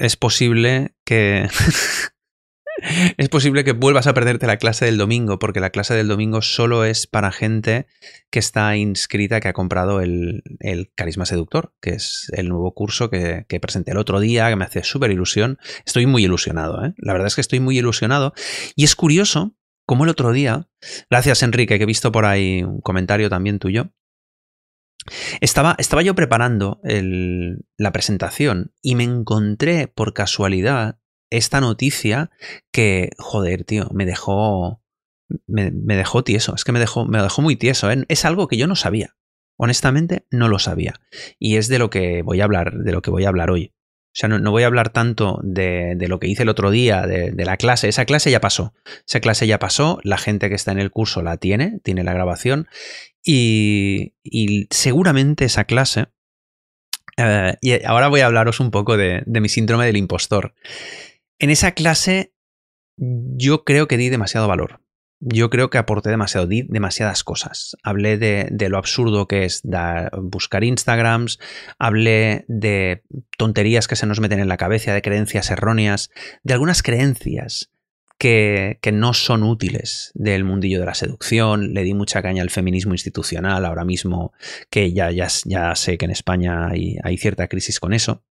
es posible que... es posible que vuelvas a perderte la clase del domingo, porque la clase del domingo solo es para gente que está inscrita, que ha comprado el, Carisma Seductor, que es el nuevo curso que, presenté el otro día, que me hace súper ilusión. Estoy muy ilusionado, ¿eh? La verdad es que estoy muy ilusionado. Y es curioso como el otro día, gracias Enrique, que he visto por ahí un comentario también tuyo, estaba, estaba yo preparando la presentación y me encontré por casualidad esta noticia que, joder, tío, me dejó. Me, dejó tieso. Es que me dejó, me dejó muy tieso. ¿eh? Es algo que yo no sabía. Honestamente, no lo sabía. Y es de lo que voy a hablar, de lo que voy a hablar hoy. O sea, no, voy a hablar tanto de, lo que hice el otro día, de, la clase. Esa clase ya pasó. Esa clase ya pasó. La gente que está en el curso la tiene, tiene la grabación. Y, seguramente esa clase. Eh, y ahora voy a hablaros un poco de, mi síndrome del impostor. En esa clase yo creo que di demasiado valor. Yo creo que aporté demasiado, di demasiadas cosas. Hablé de, lo absurdo que es buscar Instagrams, hablé de tonterías que se nos meten en la cabeza, de creencias erróneas, de algunas creencias que, no son útiles del mundillo de la seducción. Le di mucha caña al feminismo institucional ahora mismo, que ya, ya, ya sé que en España hay cierta crisis con eso.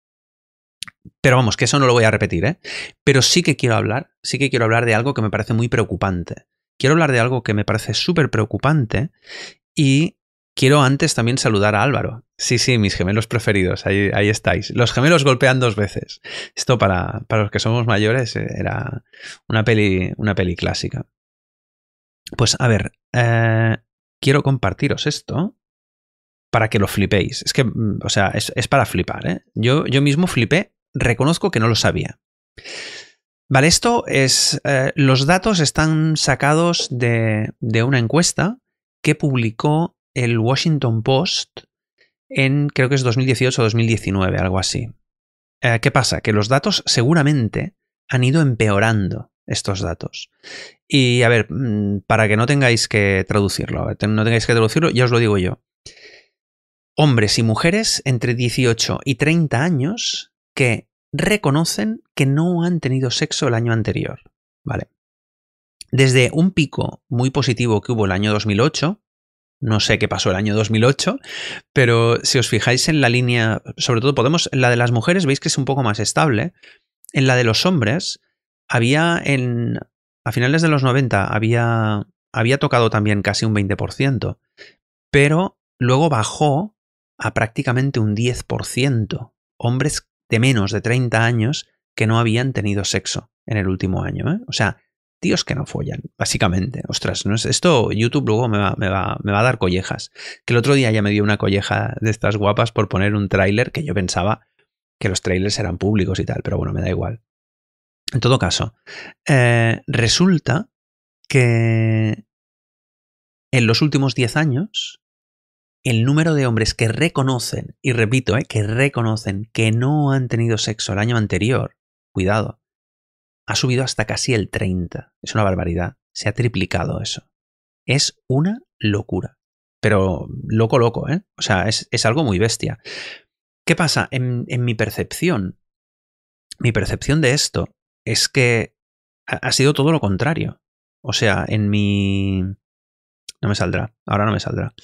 Pero vamos, que eso no lo voy a repetir, ¿eh? Pero sí que quiero hablar, sí que quiero hablar de algo que me parece muy preocupante. Quiero hablar de algo que me parece súper preocupante y quiero antes también saludar a Álvaro. Sí, sí, mis gemelos preferidos, ahí, ahí estáis. Los gemelos golpean dos veces. Esto para, para, los que somos mayores eh, era una peli, una peli clásica. Pues a ver, eh, quiero compartiros esto para que lo flipéis. Es que, mm, o sea, es, para flipar, ¿eh? Yo, yo mismo flipé reconozco que no lo sabía. Vale, esto es. Los datos están sacados de, una encuesta que publicó el Washington Post en creo que es 2018 o 2019, algo así. Eh, ¿Qué pasa? Que los datos seguramente han ido empeorando estos datos. Y a ver, mm, para que no tengáis que traducirlo, no tengáis que traducirlo, ya os lo digo yo. Hombres y mujeres entre 18 y 30 años que reconocen que no han tenido sexo el año anterior. ¿Vale? Desde un pico muy positivo que hubo el año 2008, no sé qué pasó el año 2008, pero si os fijáis en la línea, sobre todo podemos, en la de las mujeres veis que es un poco más estable. En la de los hombres, había en, a finales de los 90, había, había tocado también casi un 20%, pero luego bajó a prácticamente un 10%. Hombres de menos de 30 años que no habían tenido sexo en el último año. ¿eh? O sea, tíos que no follan, básicamente. Ostras, ¿no es esto YouTube luego me va, me, va, me va a dar collejas. Que el otro día ya me dio una colleja de estas guapas por poner un tráiler que yo pensaba que los trailers eran públicos y tal, pero bueno, me da igual. En todo caso, eh, resulta que en los últimos 10 años el número de hombres que reconocen, y repito, eh, que reconocen que no han tenido sexo el año anterior, cuidado, ha subido hasta casi el 30. Es una barbaridad. Se ha triplicado eso. Es una locura. Pero loco, loco, ¿eh? O sea, es, algo muy bestia. ¿Qué pasa? En, en, mi percepción, mi percepción de esto es que ha sido todo lo contrario. O sea, en mi... No me saldrá, ahora no me saldrá.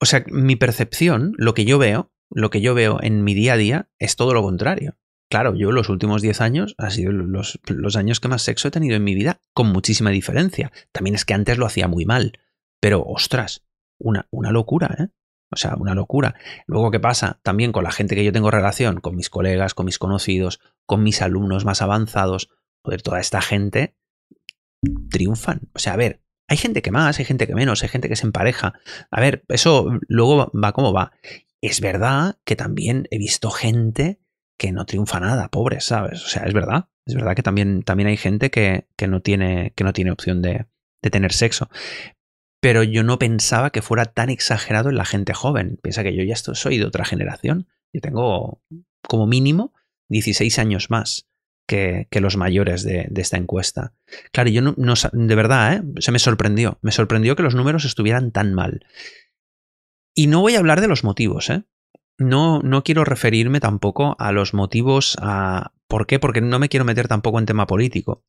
O sea, mi percepción, lo que yo veo, lo que yo veo en mi día a día es todo lo contrario. Claro, yo los últimos 10 años ha sido los, años que más sexo he tenido en mi vida, con muchísima diferencia. También es que antes lo hacía muy mal. Pero, ostras, una, una locura, ¿eh? O sea, una locura. Luego, ¿qué pasa? También con la gente que yo tengo relación, con mis colegas, con mis conocidos, con mis alumnos más avanzados, joder, toda esta gente triunfan. O sea, a ver, hay gente que más, hay gente que menos, hay gente que se empareja. A ver, eso luego va como va. Es verdad que también he visto gente que no triunfa nada, pobre, ¿sabes? O sea, es verdad. Es verdad que también, también hay gente que, no tiene, que no tiene opción de, de tener sexo. Pero yo no pensaba que fuera tan exagerado en la gente joven. Piensa que yo ya soy de otra generación. Yo tengo como mínimo 16 años más que, los mayores de, esta encuesta. Claro, yo no, de verdad, ¿eh? se me sorprendió. Me sorprendió que los números estuvieran tan mal. Y no voy a hablar de los motivos, ¿eh? No, no quiero referirme tampoco a los motivos, a... ¿Por qué? Porque no me quiero meter tampoco en tema político,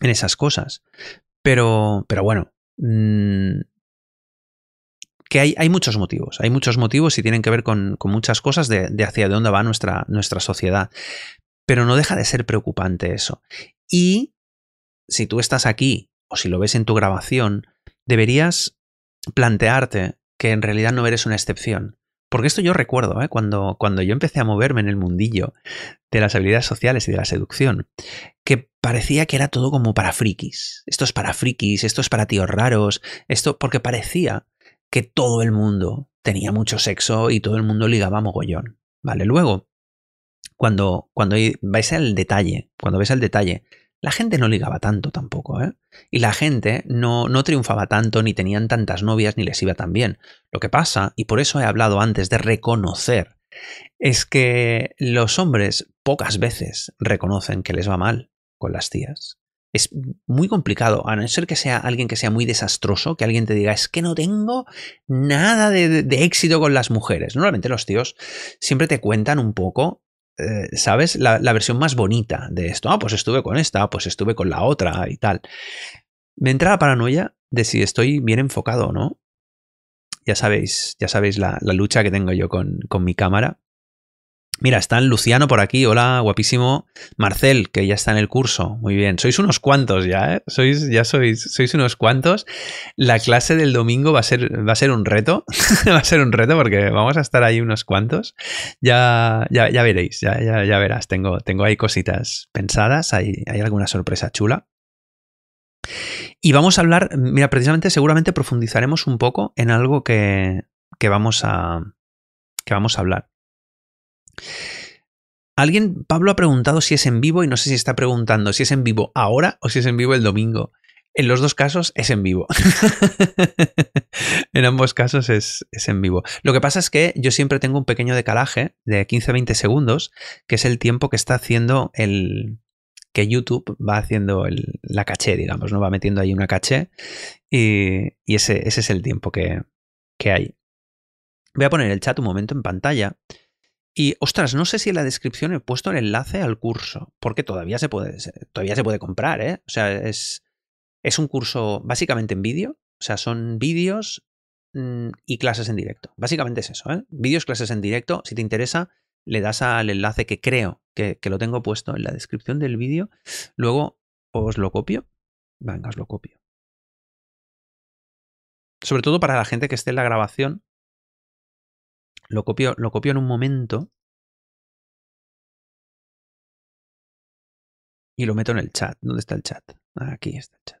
en esas cosas. Pero, pero bueno, mmm, que hay, hay, muchos motivos, hay muchos motivos y tienen que ver con, con muchas cosas de, de, hacia dónde va nuestra, nuestra sociedad. Pero no deja de ser preocupante eso. Y si tú estás aquí o si lo ves en tu grabación, deberías plantearte que en realidad no eres una excepción. Porque esto yo recuerdo, ¿eh? cuando, cuando yo empecé a moverme en el mundillo de las habilidades sociales y de la seducción, que parecía que era todo como para frikis. Esto es para frikis, esto es para tíos raros, esto porque parecía que todo el mundo tenía mucho sexo y todo el mundo ligaba mogollón. Vale, luego, cuando, cuando vais al detalle, cuando ves al detalle, la gente no ligaba tanto tampoco, ¿eh? Y la gente no, no triunfaba tanto, ni tenían tantas novias, ni les iba tan bien. Lo que pasa, y por eso he hablado antes de reconocer, es que los hombres pocas veces reconocen que les va mal con las tías. Es muy complicado, a no ser que sea alguien que sea muy desastroso, que alguien te diga, es que no tengo nada de, de éxito con las mujeres. Normalmente los tíos siempre te cuentan un poco eh, ¿sabes? La, la, versión más bonita de esto. Ah, pues estuve con esta, pues estuve con la otra y tal. Me entra la paranoia de si estoy bien enfocado o no. Ya sabéis, ya sabéis la, la lucha que tengo yo con, con mi cámara. Mira, está Luciano por aquí, hola, guapísimo. Marcel, que ya está en el curso. Muy bien. Sois unos cuantos ya, ¿eh? Sois, ya sois, sois unos cuantos. La clase del domingo va a ser, va a ser un reto. va a ser un reto porque vamos a estar ahí unos cuantos. Ya, ya, ya veréis, ya, ya, ya, verás. Tengo, tengo ahí cositas pensadas, hay, hay alguna sorpresa chula. Y vamos a hablar, mira, precisamente seguramente profundizaremos un poco en algo que, que vamos a, que vamos a hablar. Alguien, Pablo ha preguntado si es en vivo y no sé si está preguntando si es en vivo ahora o si es en vivo el domingo. En los dos casos es en vivo. en ambos casos es, es, en vivo. Lo que pasa es que yo siempre tengo un pequeño decalaje de 15-20 segundos, que es el tiempo que está haciendo el. que YouTube va haciendo la caché, digamos, ¿no? Va metiendo ahí una caché. Y, y ese, ese, es el tiempo que, que hay. Voy a poner el chat un momento en pantalla. Y ostras, no sé si en la descripción he puesto el enlace al curso, porque todavía se puede, todavía se puede comprar, ¿eh? O sea, es, es un curso básicamente en vídeo, o sea, son vídeos mmm, y clases en directo. Básicamente es eso, ¿eh? Vídeos, clases en directo. Si te interesa, le das al enlace que creo que, que lo tengo puesto en la descripción del vídeo. Luego os lo copio. Venga, os lo copio. Sobre todo para la gente que esté en la grabación, lo copio, lo copio en un momento. Y lo meto en el chat. ¿Dónde está el chat? Aquí está el chat.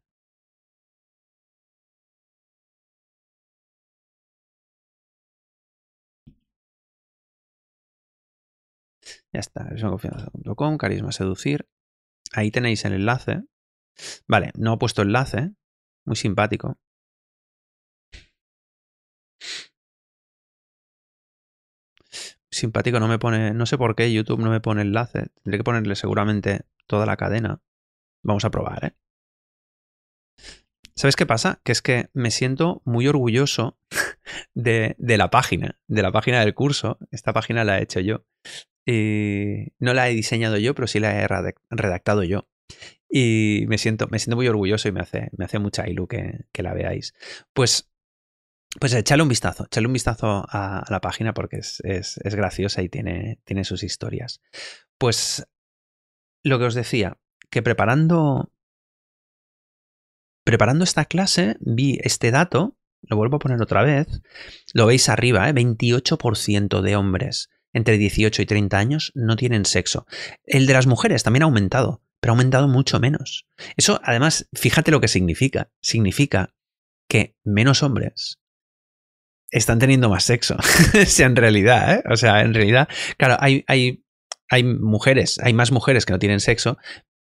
Ya está, confianza.com, carisma seducir. Ahí tenéis el enlace. Vale, no he puesto enlace. Muy simpático. Simpático, no me pone, no sé por qué YouTube no me pone enlace. Tendré que ponerle seguramente toda la cadena. Vamos a probar, ¿eh? ¿Sabes qué pasa? Que es que me siento muy orgulloso de, de, la página, de la página del curso. Esta página la he hecho yo. Y no la he diseñado yo, pero sí la he redactado yo. Y me siento, me siento muy orgulloso y me hace, me hace mucha ilu que, que la veáis. Pues pues echale un vistazo, echale un vistazo a, la página porque es, es, es, graciosa y tiene, tiene sus historias. Pues lo que os decía, que preparando, preparando esta clase vi este dato, lo vuelvo a poner otra vez, lo veis arriba, ¿eh? 28% de hombres entre 18 y 30 años no tienen sexo. El de las mujeres también ha aumentado, pero ha aumentado mucho menos. Eso, además, fíjate lo que significa. Significa que menos hombres están teniendo más sexo. en realidad, ¿eh? O sea, en realidad, claro, hay, hay, hay mujeres, hay más mujeres que no tienen sexo,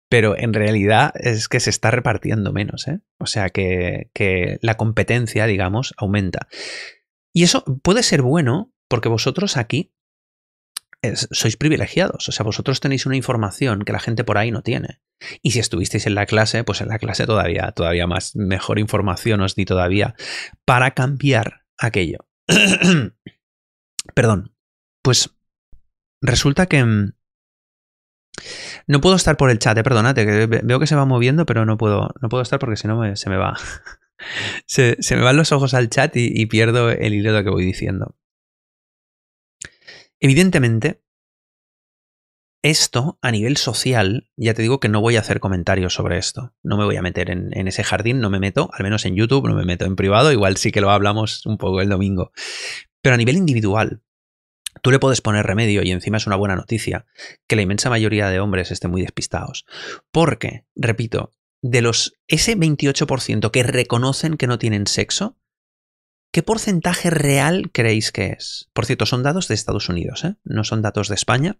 pero en realidad es que se está repartiendo menos, ¿eh? O sea, que, que la competencia, digamos, aumenta. Y eso puede ser bueno porque vosotros aquí sois privilegiados, o sea, vosotros tenéis una información que la gente por ahí no tiene. Y si estuvisteis en la clase, pues en la clase todavía, todavía más, mejor información os di todavía para cambiar aquello. Perdón. Pues resulta que... mm, No puedo estar por el chat, eh, perdonate, que veo que se va moviendo, pero no puedo, no puedo estar porque si no se me va. se, se me van los ojos al chat y, y pierdo el hilo de lo que voy diciendo. Evidentemente, esto a nivel social, ya te digo que no voy a hacer comentarios sobre esto. No me voy a meter en, ese jardín, no me meto, al menos en YouTube, no me meto en privado, igual sí que lo hablamos un poco el domingo. Pero a nivel individual, tú le puedes poner remedio y encima es una buena noticia que la inmensa mayoría de hombres estén muy despistados. Porque, repito, de los ese 28% que reconocen que no tienen sexo, ¿qué porcentaje real creéis que es? Por cierto, son datos de Estados Unidos, ¿eh? no son datos de España.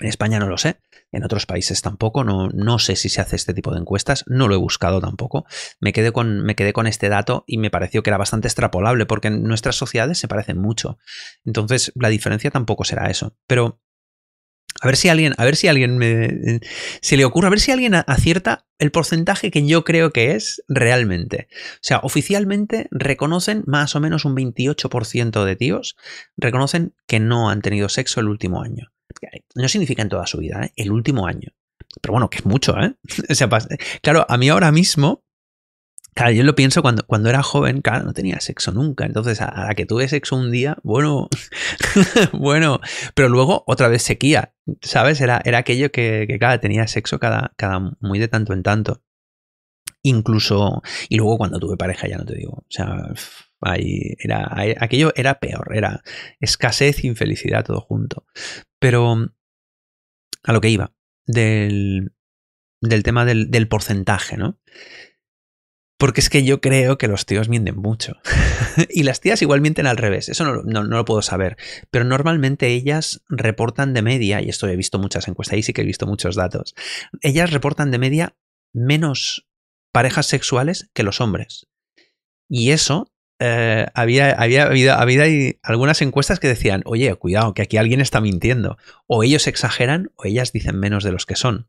En España no lo sé, en otros países tampoco, no, no sé si se hace este tipo de encuestas, no lo he buscado tampoco. Me quedé, con, me quedé con este dato y me pareció que era bastante extrapolable, porque en nuestras sociedades se parecen mucho. Entonces, la diferencia tampoco será eso. Pero a ver si alguien, a ver si alguien me, se le ocurre, a ver si alguien acierta el porcentaje que yo creo que es realmente. O sea, oficialmente reconocen más o menos un 28% de tíos reconocen que no han tenido sexo el último año. No significa en toda su vida, ¿eh? el último año. Pero bueno, que es mucho, ¿eh? O sea, claro, a mí ahora mismo, claro, yo lo pienso cuando, cuando era joven, claro, no tenía sexo nunca. Entonces, a, a que tuve sexo un día, bueno, bueno, pero luego otra vez sequía, ¿sabes? Era, era aquello que, que tenía sexo cada, cada muy de tanto en tanto. Incluso, y luego cuando tuve pareja, ya no te digo, o sea, ahí era, aquello era peor, era escasez, infelicidad, todo junto. Pero a lo que iba, del, del tema del, del, porcentaje, ¿no? Porque es que yo creo que los tíos mienten mucho. y las tías igual mienten al revés. Eso no, no, no, lo puedo saber. Pero normalmente ellas reportan de media, y esto he visto muchas encuestas, ahí sí que he visto muchos datos. Ellas reportan de media menos parejas sexuales que los hombres. Y eso eh, había, había, había algunas encuestas que decían, oye, cuidado, que aquí alguien está mintiendo. O ellos exageran o ellas dicen menos de los que son.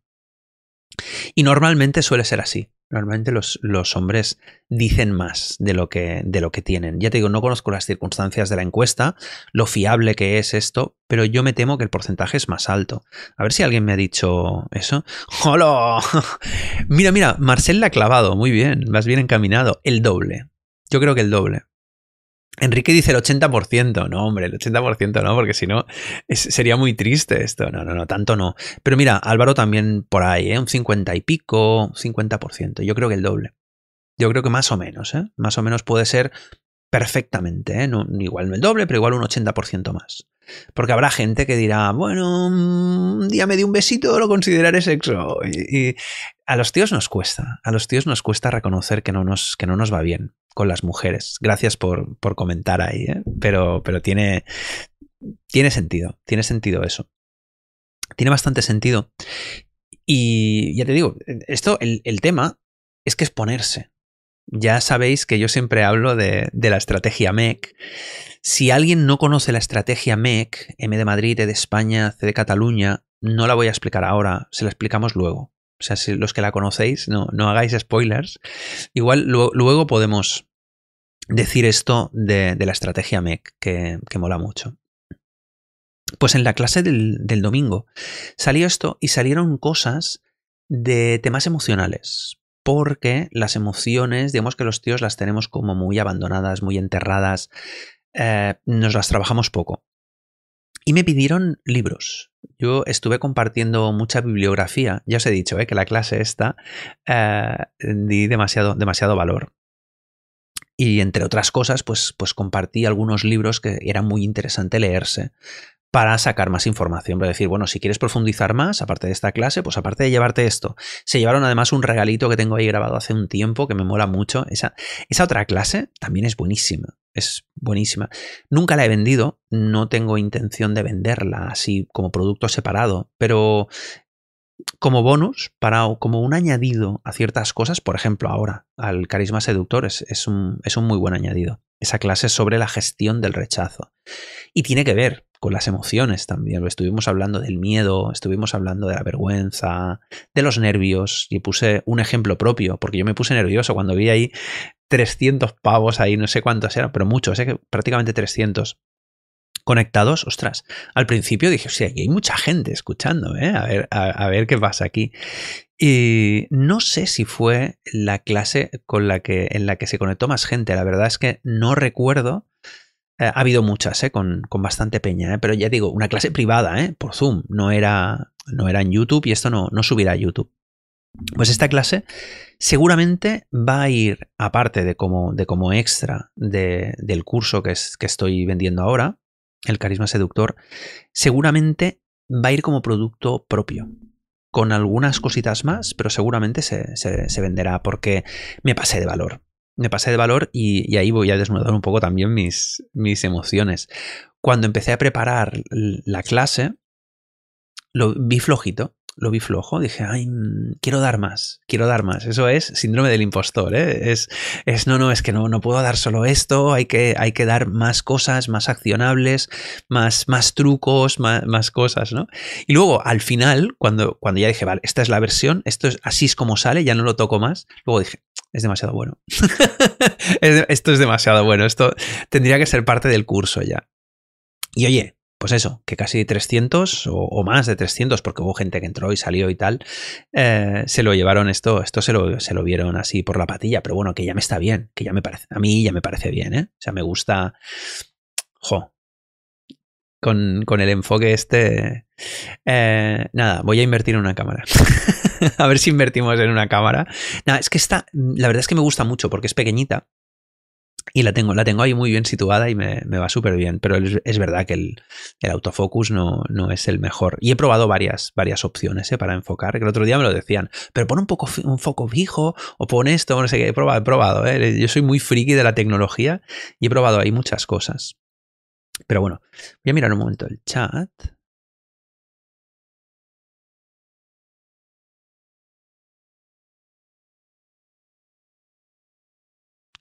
Y normalmente suele ser así. Normalmente los, los, hombres dicen más de lo, que, de lo que tienen. Ya te digo, no conozco las circunstancias de la encuesta, lo fiable que es esto, pero yo me temo que el porcentaje es más alto. A ver si alguien me ha dicho eso. ¡Hola! mira, mira, Marcel la ha clavado. Muy bien, vas bien encaminado. El doble. Yo creo que el doble. Enrique dice el 80%. No, hombre, el 80% no, porque si no sería muy triste esto. No, no, no, tanto no. Pero mira, Álvaro también por ahí, ¿eh? un 50 y pico, 50%. Yo creo que el doble. Yo creo que más o menos, ¿eh? Más o menos puede ser perfectamente, ¿eh? Igual no el doble, pero igual un 80% más. Porque habrá gente que dirá, bueno, un día me di un besito, lo consideraré sexo. Y, y, a los tíos nos cuesta, a los tíos nos cuesta reconocer que no nos, que no nos va bien con las mujeres. Gracias por, por comentar ahí, ¿eh? pero, pero tiene, tiene sentido, tiene sentido eso. Tiene bastante sentido. Y ya te digo, esto, el, el tema es que es ponerse. Ya sabéis que yo siempre hablo de, de, la estrategia MEC. Si alguien no conoce la estrategia MEC, M de Madrid, E de España, C de Cataluña, no la voy a explicar ahora, se la explicamos luego. O sea, si los que la conocéis, no, no hagáis spoilers. Igual luego podemos decir esto de, de la estrategia MEC, que, que, mola mucho. Pues en la clase del, del domingo salió esto y salieron cosas de temas emocionales porque las emociones, digamos que los tíos las tenemos como muy abandonadas, muy enterradas, eh, nos las trabajamos poco. Y me pidieron libros. Yo estuve compartiendo mucha bibliografía. Ya os he dicho eh, que la clase esta eh, di demasiado, demasiado valor. Y entre otras cosas, pues, pues compartí algunos libros que era muy interesante leerse para sacar más información, para decir, bueno, si quieres profundizar más, aparte de esta clase, pues aparte de llevarte esto, se llevaron además un regalito que tengo ahí grabado hace un tiempo que me mola mucho. Esa, esa otra clase también es buenísima, es buenísima. Nunca la he vendido, no tengo intención de venderla así como producto separado, pero como bonus, para, como un añadido a ciertas cosas, por ejemplo, ahora al carisma seductor es, es, un, es un muy buen añadido. Esa clase sobre la gestión del rechazo. Y tiene que ver con las emociones también. Estuvimos hablando del miedo, estuvimos hablando de la vergüenza, de los nervios. Y puse un ejemplo propio, porque yo me puse nervioso cuando vi ahí 300 pavos ahí, no sé cuántos eran, pero muchos, ¿eh? prácticamente 300 conectados, ostras, al principio dije, o aquí hay mucha gente escuchando, ¿eh? a, ver, a, ver qué pasa aquí. Y no sé si fue la clase con la que, en la que se conectó más gente, la verdad es que no recuerdo. Eh, ha habido muchas, ¿eh? con, con, bastante peña, ¿eh? pero ya digo, una clase privada, por Zoom, no era, no era en YouTube y esto no, no subirá a YouTube. Pues esta clase seguramente va a ir, aparte de como, de como extra de, del curso que, es, que estoy vendiendo ahora, el carisma seductor, seguramente va a ir como producto propio. Con algunas cositas más, pero seguramente se, se, venderá porque me pasé de valor. Me pasé de valor y, y, ahí voy a desnudar un poco también mis, mis emociones. Cuando empecé a preparar la clase, lo vi flojito lo vi flojo, dije, ay, mm, quiero dar más, quiero dar más. Eso es síndrome del impostor, ¿eh? Es, es no, no, es que no, no puedo dar solo esto, hay que, hay que dar más cosas, más accionables, más, más trucos, más, más, cosas, ¿no? Y luego, al final, cuando, cuando ya dije, vale, esta es la versión, esto es así es como sale, ya no lo toco más, luego dije, es demasiado bueno. esto es demasiado bueno, esto tendría que ser parte del curso ya. Y oye, pues eso, que casi 300 o, más de 300, porque hubo gente que entró y salió y tal, eh, se lo llevaron esto, esto se lo, se lo, vieron así por la patilla, pero bueno, que ya me está bien, que ya me parece, a mí ya me parece bien, ¿eh? O sea, me gusta, jo, con, con el enfoque este, eh, nada, voy a invertir en una cámara. a ver si invertimos en una cámara. Nada, es que está, la verdad es que me gusta mucho porque es pequeñita y la tengo, la tengo ahí muy bien situada y me, va súper bien. Pero es, verdad que el, autofocus no, no, es el mejor. Y he probado varias, varias opciones ¿eh? para enfocar. Que el otro día me lo decían, pero pon un poco un foco fijo o pon esto, no sé qué. He probado, he probado. ¿eh? Yo soy muy friki de la tecnología y he probado ahí muchas cosas. Pero bueno, voy a mirar un momento el chat.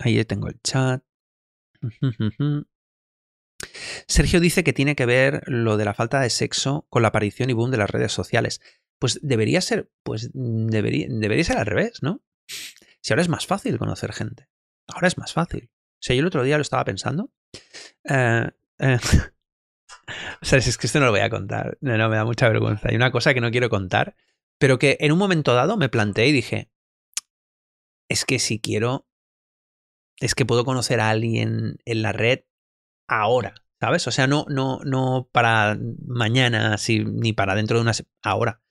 Ahí tengo el chat. Sergio dice que tiene que ver lo de la falta de sexo con la aparición y boom de las redes sociales. Pues debería ser, pues debería, ser al revés, ¿no? Si ahora es más fácil conocer gente. Ahora es más fácil. O sea, yo el otro día lo estaba pensando. Eh, eh, o sea, es que esto no lo voy a contar. No, no, me da mucha vergüenza. Hay una cosa que no quiero contar, pero que en un momento dado me planteé y dije, es que si quiero es que puedo conocer a alguien en la red ahora, ¿sabes? O sea, no, no, no para mañana, ni para dentro de una... Ahora.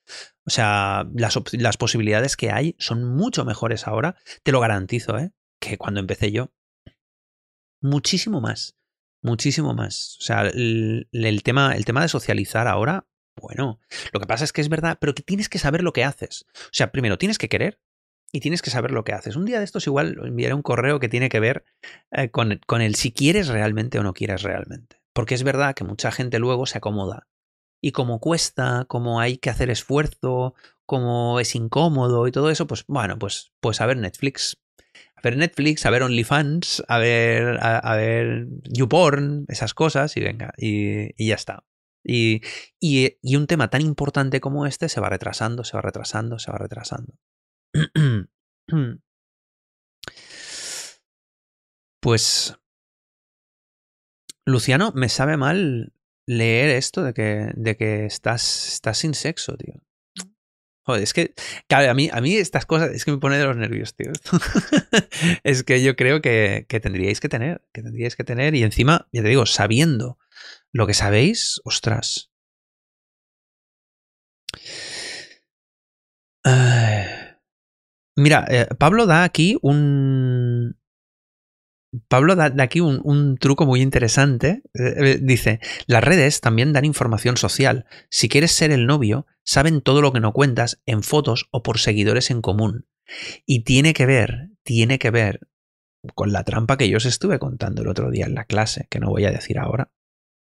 O sea, las, las posibilidades que hay son mucho mejores ahora, te lo garantizo, ¿eh? Que cuando empecé yo. Muchísimo más. Muchísimo más. O sea, el, el, tema, el tema de socializar ahora, bueno, lo que pasa es que es verdad, pero que tienes que saber lo que haces. O sea, primero tienes que querer, y tienes que saber lo que haces. Un día de estos igual enviaré un correo que tiene que ver eh, con, con, el si quieres realmente o no quieres realmente. Porque es verdad que mucha gente luego se acomoda. Y como cuesta, como hay que hacer esfuerzo, como es incómodo y todo eso, pues bueno, pues, pues a ver Netflix. A ver Netflix, a ver OnlyFans, a ver, a, ver YouPorn, esas cosas, y venga, y, ya está. Y, y un tema tan importante como este se va retrasando, se va retrasando, se va retrasando. Pues, Luciano, me sabe mal leer esto de que, de que estás, estás sin sexo, tío. Joder, es que, a mí, a mí estas cosas es que me pone de los nervios, tío. es que yo creo que, que, tendríais que tener, que tendríais que tener, y encima, ya te digo, sabiendo lo que sabéis, ostras. Mira, eh, Pablo da aquí un. Pablo da, aquí un, truco muy interesante. Eh, eh, dice: Las redes también dan información social. Si quieres ser el novio, saben todo lo que no cuentas en fotos o por seguidores en común. Y tiene que ver, tiene que ver con la trampa que yo os estuve contando el otro día en la clase, que no voy a decir ahora.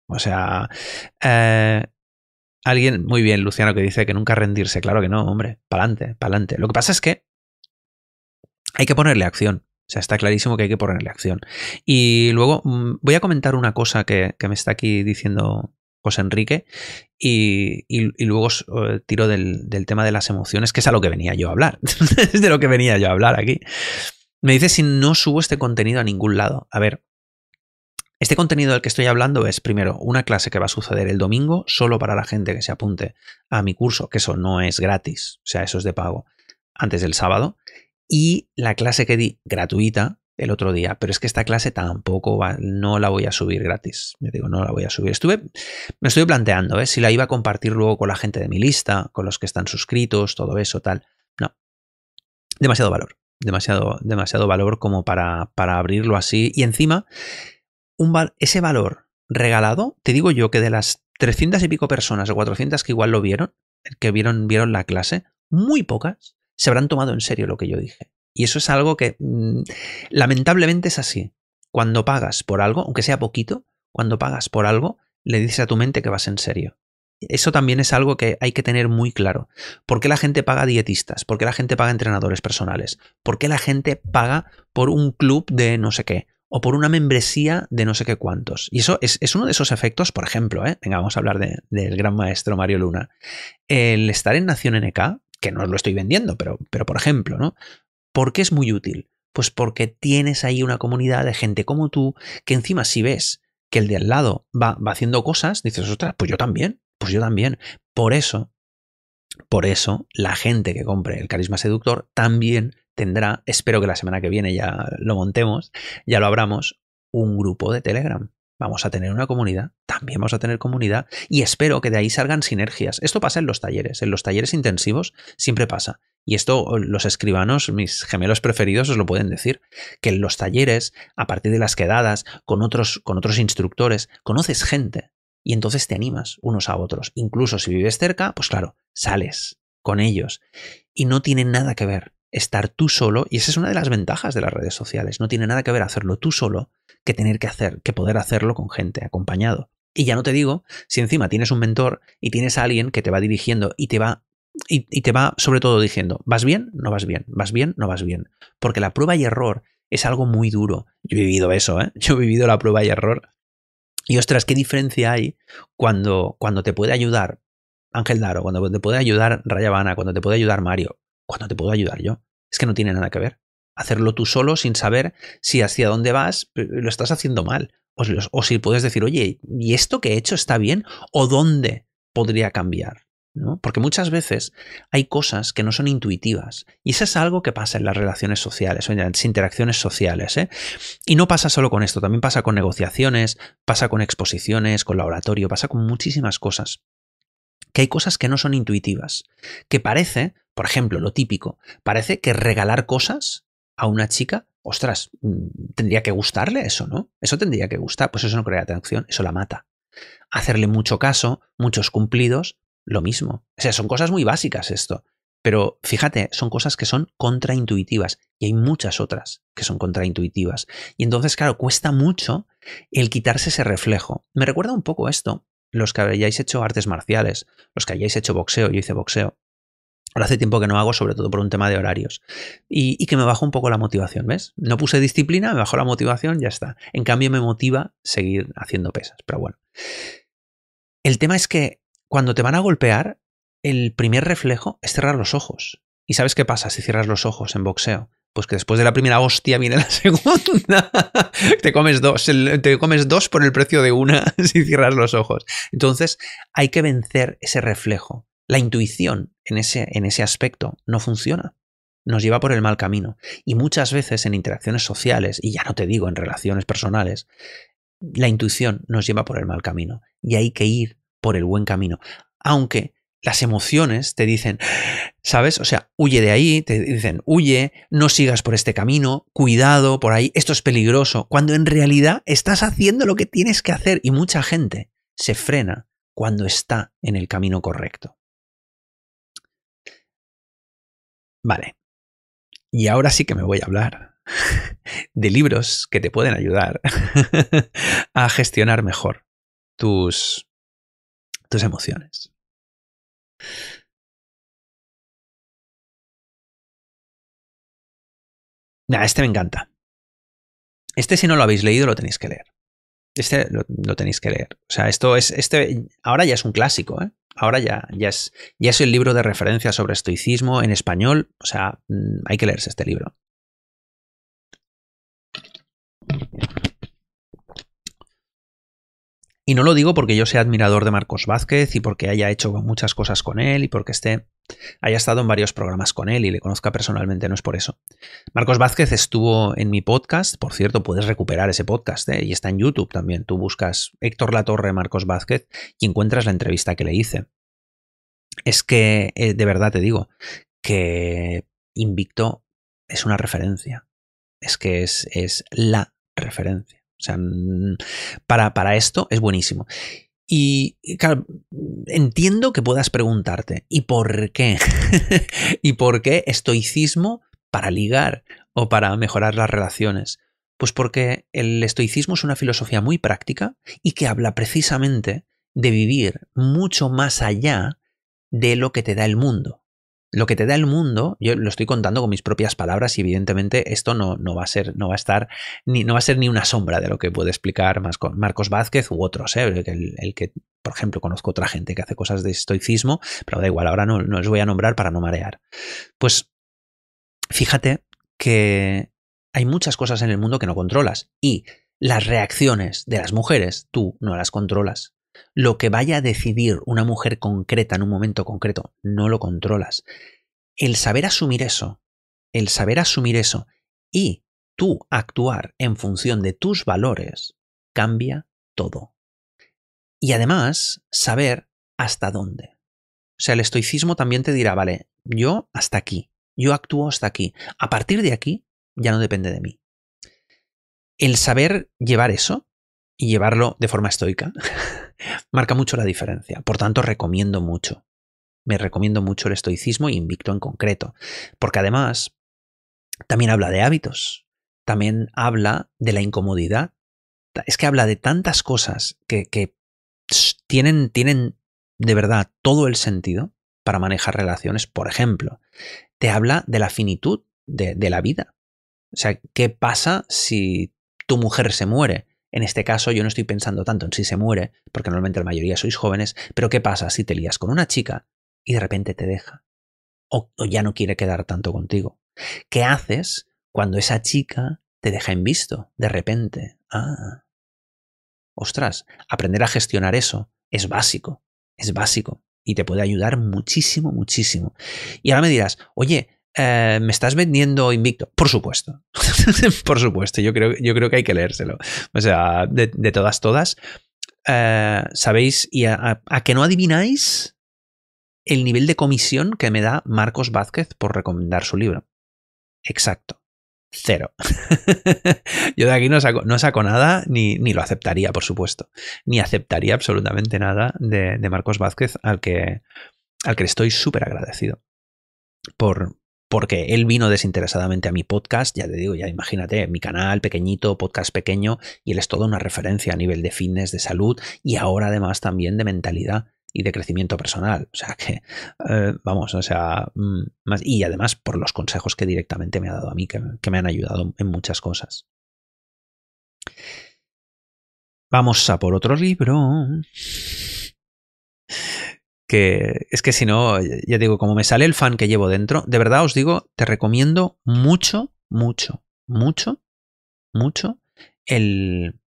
O sea, alguien, muy bien, Luciano, que dice que nunca rendirse. Claro que no, hombre, pa'lante, pa'lante. Lo que pasa es que hay que ponerle acción. O sea, está clarísimo que hay que ponerle acción. Y luego mm, voy a comentar una cosa que, me está aquí diciendo José Enrique y, luego eh, tiro del, tema de las emociones, que es a lo que venía yo a hablar. es de lo que venía yo a hablar aquí. Me dice si no subo este contenido a ningún lado. A ver, Este contenido del que estoy hablando es, primero, una clase que va a suceder el domingo solo para la gente que se apunte a mi curso, que eso no es gratis, o sea, eso es de pago, antes del sábado. Y la clase que di gratuita el otro día, pero es que esta clase tampoco va, no la voy a subir gratis. Me digo, no la voy a subir. Estuve, me estoy planteando ¿eh? si la iba a compartir luego con la gente de mi lista, con los que están suscritos, todo eso, tal. No. Demasiado valor. Demasiado, demasiado valor como para, para abrirlo así. Y encima, un ese valor regalado, te digo yo que de las 300 y pico personas o 400 que igual lo vieron, que vieron, vieron la clase, muy pocas se habrán tomado en serio lo que yo dije. Y eso es algo que mm, lamentablemente es así. Cuando pagas por algo, aunque sea poquito, cuando pagas por algo, le dices a tu mente que vas en serio. Eso también es algo que hay que tener muy claro. ¿Por qué la gente paga dietistas? ¿Por qué la gente paga entrenadores personales? ¿Por qué la gente paga por un club de no sé qué? O por una membresía de no sé qué cuántos. Y eso es, uno de esos efectos, por ejemplo, ¿eh? venga, vamos a hablar del gran maestro Mario Luna. El estar en Nación NK, que no os lo estoy vendiendo, pero, pero por ejemplo, ¿no? ¿Por qué es muy útil? Pues porque tienes ahí una comunidad de gente como tú que encima si ves que el de al lado va, va haciendo cosas, dices, ostras, pues yo también, pues yo también. Por eso, por eso, la gente que compre el carisma seductor también tendrá, espero que la semana que viene ya lo montemos, ya lo abramos, un grupo de Telegram. Vamos a tener una comunidad, también vamos a tener comunidad y espero que de ahí salgan sinergias. Esto pasa en los talleres, en los talleres intensivos siempre pasa. Y esto los escribanos, mis gemelos preferidos, os lo pueden decir, que en los talleres, a partir de las quedadas, con otros, con otros instructores, conoces gente y entonces te animas unos a otros. Incluso si vives cerca, pues claro, sales con ellos. Y no tiene nada que ver estar tú solo, y esa es una de las ventajas de las redes sociales, no tiene nada que ver hacerlo tú solo que tener que hacer, que poder hacerlo con gente, acompañado. Y ya no te digo si encima tienes un mentor y tienes a alguien que te va dirigiendo y te va y, te va sobre todo diciendo, ¿vas bien? No vas bien, vas bien, no vas bien. Porque la prueba y error es algo muy duro. Yo he vivido eso, ¿eh? Yo he vivido la prueba y error. Y ostras, ¿qué diferencia hay cuando, cuando te puede ayudar Ángel Daro, cuando te puede ayudar Rayavana, cuando te puede ayudar Mario, cuando te puedo ayudar yo? Es que no tiene nada que ver. Hacerlo tú solo sin saber si hacia dónde vas lo estás haciendo mal. O si, o puedes decir, oye, ¿y esto que he hecho está bien? ¿O dónde podría cambiar? Porque muchas veces hay cosas que no son intuitivas. Y eso es algo que pasa en las relaciones sociales, en las interacciones sociales. ¿eh? Y no pasa solo con esto, también pasa con negociaciones, pasa con exposiciones, con laboratorio, pasa con muchísimas cosas. Que hay cosas que no son intuitivas. Que parece, por ejemplo, lo típico, parece que regalar cosas a una chica, ostras, mm, tendría que gustarle eso, ¿no? Eso tendría que gustar, pues eso no crea atención, eso la mata. Hacerle mucho caso, muchos cumplidos, lo mismo. O sea, son cosas muy básicas esto. Pero fíjate, son cosas que son contraintuitivas y hay muchas otras que son contraintuitivas. Y entonces, claro, cuesta mucho el quitarse ese reflejo. Me recuerda un poco esto, los que hayáis hecho artes marciales, los que hayáis hecho boxeo, yo hice boxeo. Ahora hace tiempo que no hago, sobre todo por un tema de horarios. Y, y, que me bajó un poco la motivación, ¿ves? No puse disciplina, me bajó la motivación, ya está. En cambio, me motiva seguir haciendo pesas. Pero bueno. El tema es que cuando te van a golpear, el primer reflejo es cerrar los ojos. ¿Y sabes qué pasa si cierras los ojos en boxeo? Pues que después de la primera hostia viene la segunda. te comes dos, te comes dos por el precio de una si cierras los ojos. Entonces, hay que vencer ese reflejo. La intuición en ese, en ese aspecto no funciona. Nos lleva por el mal camino. Y muchas veces en interacciones sociales, y ya no te digo en relaciones personales, la intuición nos lleva por el mal camino. Y hay que ir por el buen camino. Aunque las emociones te dicen, ¿sabes? O sea, huye de ahí, te dicen, huye, no sigas por este camino, cuidado por ahí, esto es peligroso, cuando en realidad estás haciendo lo que tienes que hacer y mucha gente se frena cuando está en el camino correcto. Vale. Y ahora sí que me voy a hablar de libros que te pueden ayudar a gestionar mejor tus tus emociones. Este me encanta. Este, si no lo habéis leído, lo tenéis que leer. Este lo, tenéis que leer. O sea, esto es. Este. Ahora ya es un clásico, ¿eh? Ahora ya, ya, es, ya es el libro de referencia sobre estoicismo en español. O sea, mm, hay que leerse este libro. Y no lo digo porque yo sea admirador de Marcos Vázquez y porque haya hecho muchas cosas con él y porque esté, haya estado en varios programas con él y le conozca personalmente, no es por eso. Marcos Vázquez estuvo en mi podcast, por cierto, puedes recuperar ese podcast ¿eh? y está en YouTube también. Tú buscas Héctor Latorre Marcos Vázquez y encuentras la entrevista que le hice. Es que, eh, de verdad te digo, que Invicto es una referencia. Es que es, es la referencia. O sea, para, para esto es buenísimo. Y claro, entiendo que puedas preguntarte, ¿y por qué? ¿Y por qué estoicismo para ligar o para mejorar las relaciones? Pues porque el estoicismo es una filosofía muy práctica y que habla precisamente de vivir mucho más allá de lo que te da el mundo lo que te da el mundo, yo lo estoy contando con mis propias palabras y evidentemente esto no, no, va a ser, no va a estar, ni, no va a ser ni una sombra de lo que puede explicar Marcos Vázquez u otros, ¿eh? el, que, por ejemplo, conozco otra gente que hace cosas de estoicismo, pero da igual, ahora no, no les voy a nombrar para no marear. Pues fíjate que hay muchas cosas en el mundo que no controlas y las reacciones de las mujeres tú no las controlas. Lo que vaya a decidir una mujer concreta en un momento concreto, no lo controlas. El saber asumir eso, el saber asumir eso y tú actuar en función de tus valores, cambia todo. Y además, saber hasta dónde. O sea, el estoicismo también te dirá, vale, yo hasta aquí, yo actúo hasta aquí. A partir de aquí, ya no depende de mí. El saber llevar eso y llevarlo de forma estoica marca mucho la diferencia. Por tanto, recomiendo mucho. Me recomiendo mucho el estoicismo y invicto en concreto. Porque además, también habla de hábitos. También habla de la incomodidad. Es que habla de tantas cosas que, tienen, tienen de verdad todo el sentido para manejar relaciones. Por ejemplo, te habla de la finitud de, de la vida. O sea, ¿qué pasa si tu mujer se muere? En este caso yo no estoy pensando tanto en si se muere, porque normalmente la mayoría sois jóvenes, pero ¿qué pasa si te lías con una chica y de repente te deja? O, ya no quiere quedar tanto contigo. ¿Qué haces cuando esa chica te deja en visto de repente? Ah. Ostras, aprender a gestionar eso es básico, es básico y te puede ayudar muchísimo, muchísimo. Y ahora me dirás, oye, eh, ¿me estás vendiendo Invicto? Por supuesto. Por supuesto, yo creo, yo creo que hay que leérselo. O sea, de, todas, todas. Eh, ¿Sabéis? Y a, que no adivináis el nivel de comisión que me da Marcos Vázquez por recomendar su libro. Exacto. Cero. yo de aquí no saco, no saco nada, ni, ni, lo aceptaría, por supuesto. Ni aceptaría absolutamente nada de, de Marcos Vázquez, al que, al que estoy súper agradecido por, porque él vino desinteresadamente a mi podcast, ya te digo, ya imagínate, mi canal pequeñito, podcast pequeño, y él es toda una referencia a nivel de fitness, de salud y ahora además también de mentalidad y de crecimiento personal. O sea que, eh, vamos, o sea, mm, más, y además por los consejos que directamente me ha dado a mí, que, que me han ayudado en muchas cosas. Vamos a por otro libro que es que si no, ya digo, como me sale el fan que llevo dentro, de verdad os digo, te recomiendo mucho, mucho, mucho, mucho el,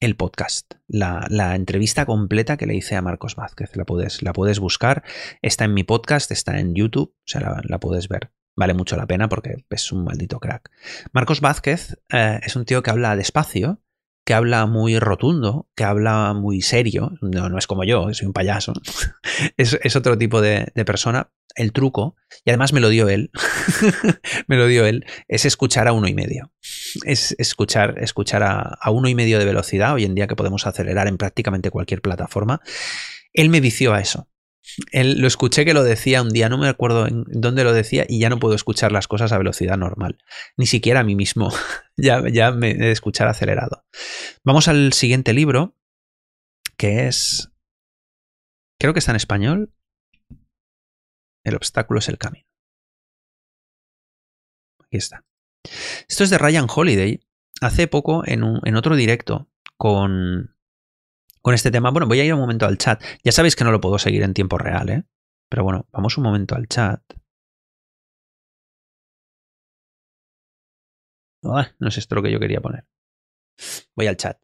el podcast, la, la, entrevista completa que le hice a Marcos Vázquez. La puedes, la puedes buscar, está en mi podcast, está en YouTube, o sea, la, la puedes ver. Vale mucho la pena porque es un maldito crack. Marcos Vázquez eh, es un tío que habla despacio, que habla muy rotundo, que habla muy serio, no, no es como yo, soy un payaso, es, otro tipo de, persona. El truco, y además me lo dio él, me lo dio él, es escuchar a uno y medio. Es escuchar, escuchar a, a uno y medio de velocidad, hoy en día que podemos acelerar en prácticamente cualquier plataforma. Él me vició a eso. Él, lo escuché que lo decía un día, no me acuerdo en dónde lo decía, y ya no puedo escuchar las cosas a velocidad normal. Ni siquiera a mí mismo. ya, ya me he de escuchar acelerado. Vamos al siguiente libro, que es. Creo que está en español. El obstáculo es el camino. Aquí está. Esto es de Ryan Holiday. Hace poco, en, un, en otro directo, con, con este tema. Bueno, voy a ir un momento al chat. Ya sabéis que no lo puedo seguir en tiempo real, ¿eh? Pero bueno, vamos un momento al chat. Ah, no es esto lo que yo quería poner. Voy al chat.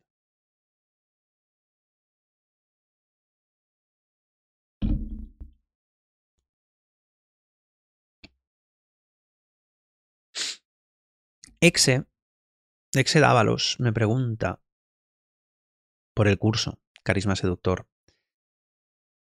Exe, Exe Dávalos me pregunta por el curso. Carisma Seductor.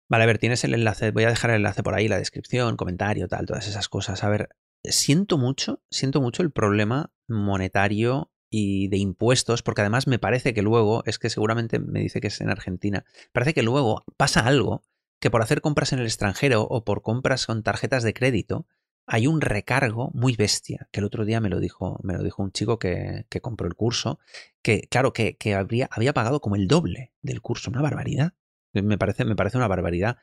Vale, a ver, tienes el enlace, voy a dejar el enlace por ahí, la descripción, comentario, tal, todas esas cosas. A ver, siento mucho, siento mucho el problema monetario y de impuestos, porque además me parece que luego, es que seguramente me dice que es en Argentina, parece que luego pasa algo que por hacer compras en el extranjero o por compras con tarjetas de crédito, hay un recargo muy bestia, que el otro día me lo dijo, me lo dijo un chico que, que compró el curso, que claro, que, que habría, había pagado como el doble del curso, una barbaridad. Me parece, me parece una barbaridad.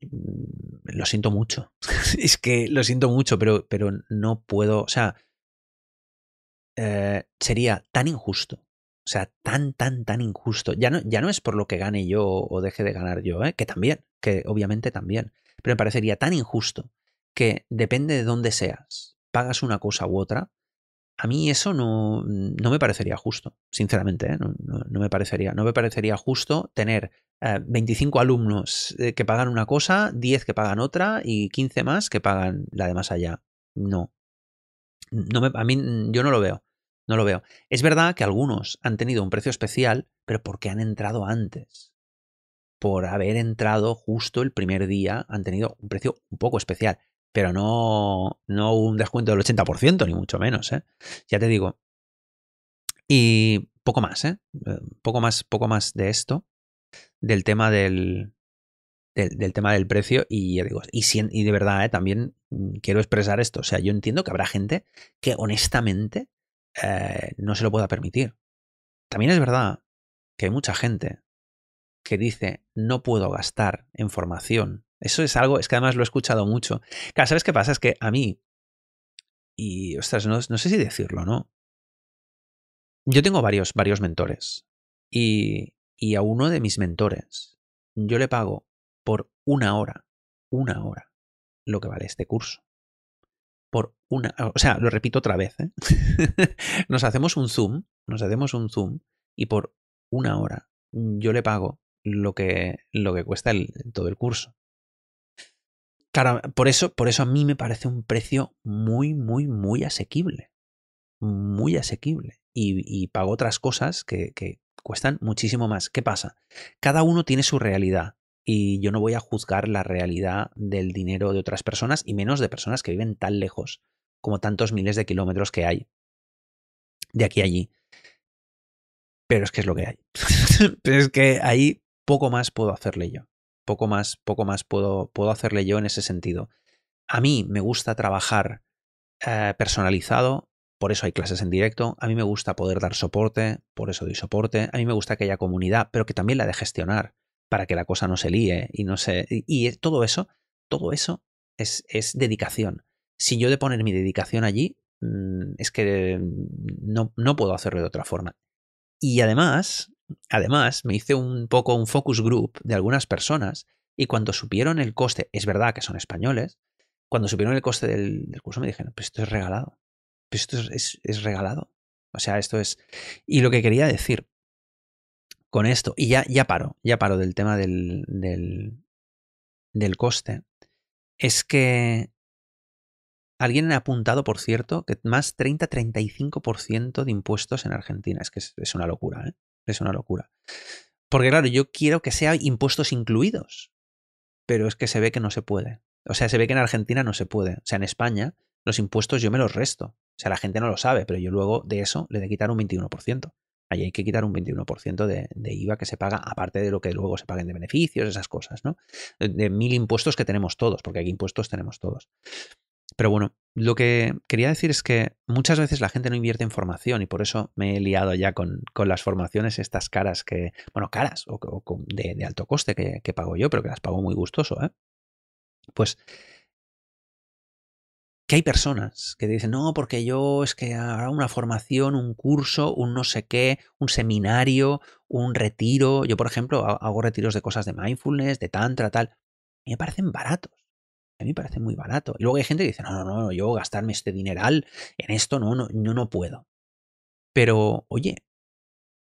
Mm, lo siento mucho. es que lo siento mucho, pero, pero no puedo, o sea, eh, sería tan injusto. O sea, tan, tan, tan injusto. Ya no, ya no es por lo que gane yo o deje de ganar yo, ¿eh? que también, que obviamente también. Pero me parecería tan injusto que depende de dónde seas, pagas una cosa u otra. A mí eso no, no me parecería justo, sinceramente. ¿eh? No, no, me parecería, no me parecería justo tener 25 alumnos que pagan una cosa, 10 que pagan otra y 15 más que pagan la de más allá. No. no me, a mí yo no lo veo. No lo veo. Es verdad que algunos han tenido un precio especial, pero porque han entrado antes. Por haber entrado justo el primer día, han tenido un precio un poco especial, pero no, no un descuento del 80%, ni mucho menos. ¿eh? Ya te digo. Y poco más, ¿eh? ¿eh? Poco más, poco más de esto, del tema del, del, tema del precio y, digo, y, y de verdad, ¿eh? también mm, quiero expresar esto. O sea, yo entiendo que habrá gente que honestamente eh, no se lo pueda permitir. También es verdad que hay mucha gente que dice no puedo gastar en formación. Eso es algo, es que además lo he escuchado mucho. Claro, ¿sabes qué pasa? Es que a mí, y ostras, no, sé si decirlo, ¿no? Yo tengo varios, varios mentores. Y, y a uno de mis mentores, yo le pago por una hora, una hora, lo que vale este curso por una, o sea, lo repito otra vez, ¿eh? nos hacemos un zoom, nos hacemos un zoom y por una hora yo le pago lo que, lo que cuesta el, todo el curso. Claro, por eso, por eso a mí me parece un precio muy, muy, muy asequible. Muy asequible. Y, pago otras cosas que, que cuestan muchísimo más. ¿Qué pasa? Cada uno tiene su realidad y yo no voy a juzgar la realidad del dinero de otras personas y menos de personas que viven tan lejos como tantos miles de kilómetros que hay de aquí a allí. Pero es que es lo que hay. Pero es que ahí poco más puedo hacerle yo. Poco más, poco más puedo, puedo hacerle yo en ese sentido. A mí me gusta trabajar eh, personalizado, por eso hay clases en directo. A mí me gusta poder dar soporte, por eso doy soporte. A mí me gusta que haya comunidad, pero que también la de gestionar para que la cosa no se líe y no se. Y, todo eso, todo eso es, es, dedicación. Si yo de poner mi dedicación allí, mm, es que no, no puedo hacerlo de otra forma. Y además, además, me hice un poco un focus group de algunas personas y cuando supieron el coste, es verdad que son españoles, cuando supieron el coste del, curso me dijeron, pues esto es regalado. Pues esto es, es, regalado. O sea, esto es... Y lo que quería decir con esto, y ya, ya paro, ya paro del tema del, del, coste, es que alguien ha apuntado, por cierto, que más 30-35% de impuestos en Argentina. Es que es, una locura, ¿eh? Es una locura. Porque claro, yo quiero que sea impuestos incluidos, pero es que se ve que no se puede. O sea, se ve que en Argentina no se puede. O sea, en España los impuestos yo me los resto. O sea, la gente no lo sabe, pero yo luego de eso le de quitar un 21%. Ahí hay que quitar un 21% de, de, IVA que se paga, aparte de lo que luego se paguen de beneficios, esas cosas, ¿no? De mil impuestos que tenemos todos, porque aquí impuestos tenemos todos. Pero bueno, lo que quería decir es que muchas veces la gente no invierte en formación y por eso me he liado ya con, con las formaciones, estas caras que, bueno, caras o, de, alto coste que, pago yo, pero que las pago muy gustoso, ¿eh? Pues que hay personas que dicen, no, porque yo es que habrá una formación, un curso, un no sé qué, un seminario, un retiro. Yo, por ejemplo, hago retiros de cosas de mindfulness, de tantra, tal. Y me parecen baratos. A mí me parecen muy baratos. Y luego hay gente que dice, no, no, no, yo gastarme este dineral en esto, no, no, no, no puedo. Pero, oye,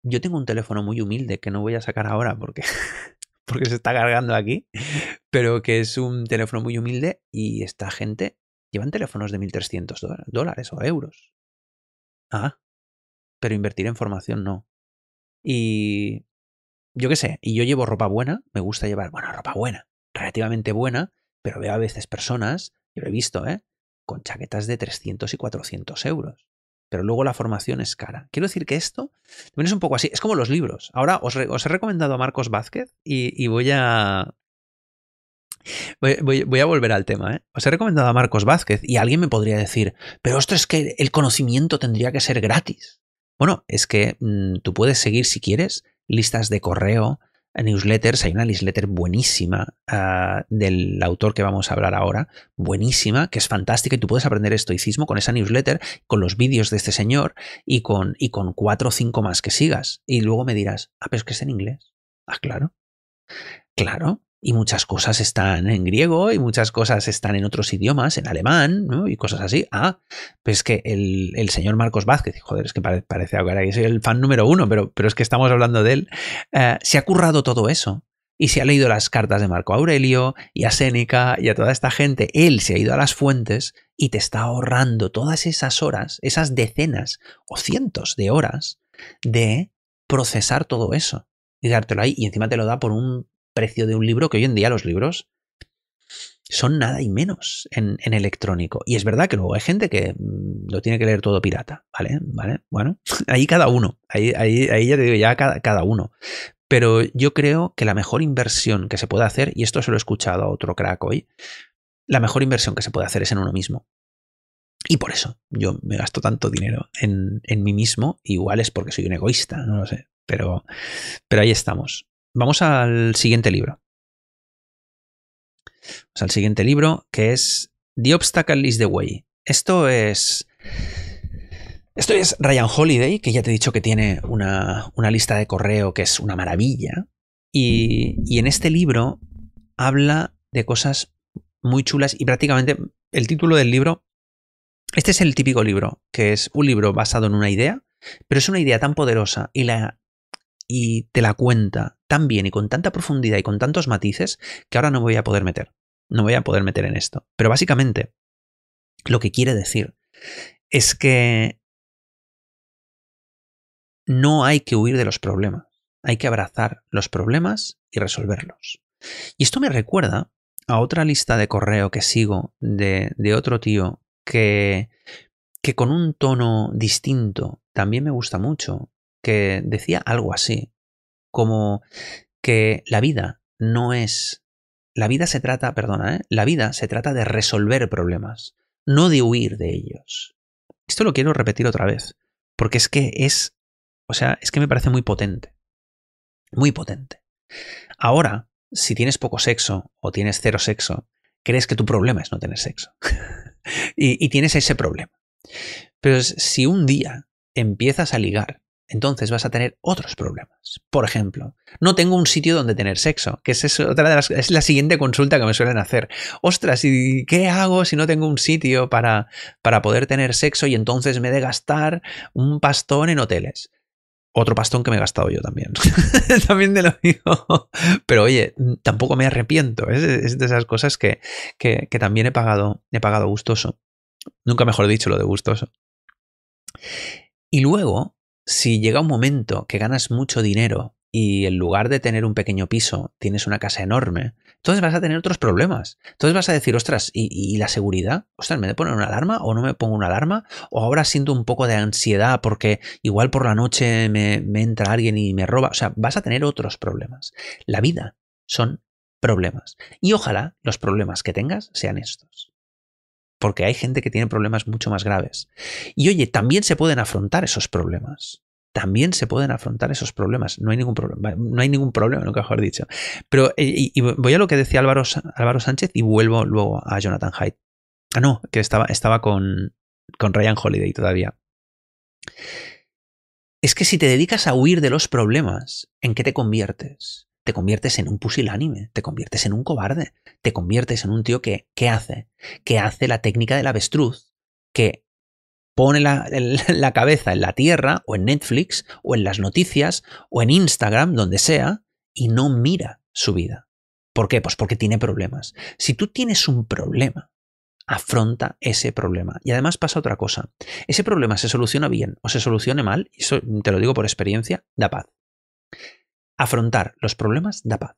yo tengo un teléfono muy humilde que no voy a sacar ahora porque, porque se está cargando aquí, pero que es un teléfono muy humilde y esta gente llevan teléfonos de 1.300 dólares o euros. Ah, pero invertir en formación no. Y yo qué sé, y yo llevo ropa buena, me gusta llevar, bueno, ropa buena, relativamente buena, pero veo a veces personas, yo lo he visto, ¿eh? Con chaquetas de 300 y 400 euros. Pero luego la formación es cara. Quiero decir que esto es un poco así. Es como los libros. Ahora os, he recomendado a Marcos Vázquez y, voy a. Voy, a volver al tema. ¿eh? Os he recomendado a Marcos Vázquez y alguien me podría decir, pero esto es que el conocimiento tendría que ser gratis. Bueno, es que mm, tú puedes seguir si quieres listas de correo, newsletters. Hay una newsletter buenísima ah, del autor que vamos a hablar ahora, buenísima, que es fantástica y tú puedes aprender estoicismo con esa newsletter, con los vídeos de este señor y con, y con cuatro o cinco más que sigas. Y luego me dirás, ah, pero es que es en inglés. Ah, claro. Claro, y muchas cosas están en griego y muchas cosas están en otros idiomas, en alemán, ¿no? Y cosas así. Ah, pues que el, señor Marcos Vázquez, joder, es que parece ahora que soy el fan número uno, pero, pero es que estamos hablando de él, eh, se ha currado todo eso. Y se ha leído las cartas de Marco Aurelio y a Séneca y a toda esta gente. Él se ha ido a las fuentes y te está ahorrando todas esas horas, esas decenas o cientos de horas de procesar todo eso y dártelo ahí. Y encima te lo da por un precio de un libro, que hoy en día los libros son nada y menos en, electrónico. Y es verdad que luego hay gente que mm, lo tiene que leer todo pirata, ¿vale? ¿Vale? Bueno, ahí cada uno, ahí, ahí, ahí ya te digo, ya cada, cada uno. Pero yo creo que la mejor inversión que se puede hacer, y esto se lo he escuchado a otro crack hoy, la mejor inversión que se puede hacer es en uno mismo. Y por eso yo me gasto tanto dinero en, en mí mismo, igual es porque soy un egoísta, no lo sé, pero, pero ahí estamos. Vamos al siguiente libro. Vamos al siguiente libro, que es The Obstacle is the Way. Esto es. Esto es Ryan Holiday, que ya te he dicho que tiene una, lista de correo que es una maravilla. Y, y, en este libro habla de cosas muy chulas y prácticamente el título del libro. Este es el típico libro, que es un libro basado en una idea, pero es una idea tan poderosa y la y te la cuenta tan bien y con tanta profundidad y con tantos matices que ahora no voy a poder meter. No voy a poder meter en esto. Pero básicamente, lo que quiere decir es que no hay que huir de los problemas. Hay que abrazar los problemas y resolverlos. Y esto me recuerda a otra lista de correo que sigo de, de otro tío que, que con un tono distinto también me gusta mucho, que decía algo así, como que la vida no es... La vida se trata, perdona, ¿eh? la vida se trata de resolver problemas, no de huir de ellos. Esto lo quiero repetir otra vez, porque es que es, o sea, es que me parece muy potente, muy potente. Ahora, si tienes poco sexo o tienes cero sexo, crees que tu problema es no tener sexo. y, y tienes ese problema. Pero si un día empiezas a ligar entonces vas a tener otros problemas. Por ejemplo, no tengo un sitio donde tener sexo, que es otra de las, es la siguiente consulta que me suelen hacer. Ostras, ¿y qué hago si no tengo un sitio para, para poder tener sexo y entonces me he de gastar un pastón en hoteles? Otro pastón que me he gastado yo también. también te lo digo. Pero oye, tampoco me arrepiento. Es, de esas cosas que, que, que también he pagado, he pagado gustoso. Nunca mejor dicho lo de gustoso. Y luego, si llega un momento que ganas mucho dinero y en lugar de tener un pequeño piso tienes una casa enorme, entonces vas a tener otros problemas. Entonces vas a decir, ostras, ¿y, la seguridad? Ostras, ¿me de poner una alarma o no me pongo una alarma? ¿O ahora siento un poco de ansiedad porque igual por la noche me, me entra alguien y me roba? O sea, vas a tener otros problemas. La vida son problemas. Y ojalá los problemas que tengas sean estos porque hay gente que tiene problemas mucho más graves. Y oye, también se pueden afrontar esos problemas. También se pueden afrontar esos problemas. No hay nunca problema. No hay ningún problema, nunca mejor dicho. Pero y, voy a lo que decía Álvaro, Álvaro, Sánchez y vuelvo luego a Jonathan Haidt. Ah, no, que estaba, estaba con, con Ryan Holiday todavía. Es que si te dedicas a huir de los problemas, ¿en qué te conviertes? Te conviertes en un pusilánime, te conviertes en un cobarde, te conviertes en un tío que, ¿qué hace? Que hace la técnica del avestruz, que pone la, la, cabeza en la tierra, o en Netflix, o en las noticias, o en Instagram, donde sea, y no mira su vida. ¿Por qué? Pues porque tiene problemas. Si tú tienes un problema, afronta ese problema. Y además pasa otra cosa. Ese problema se soluciona bien o se solucione mal, y eso te lo digo por experiencia, da paz. Afrontar los problemas da paz.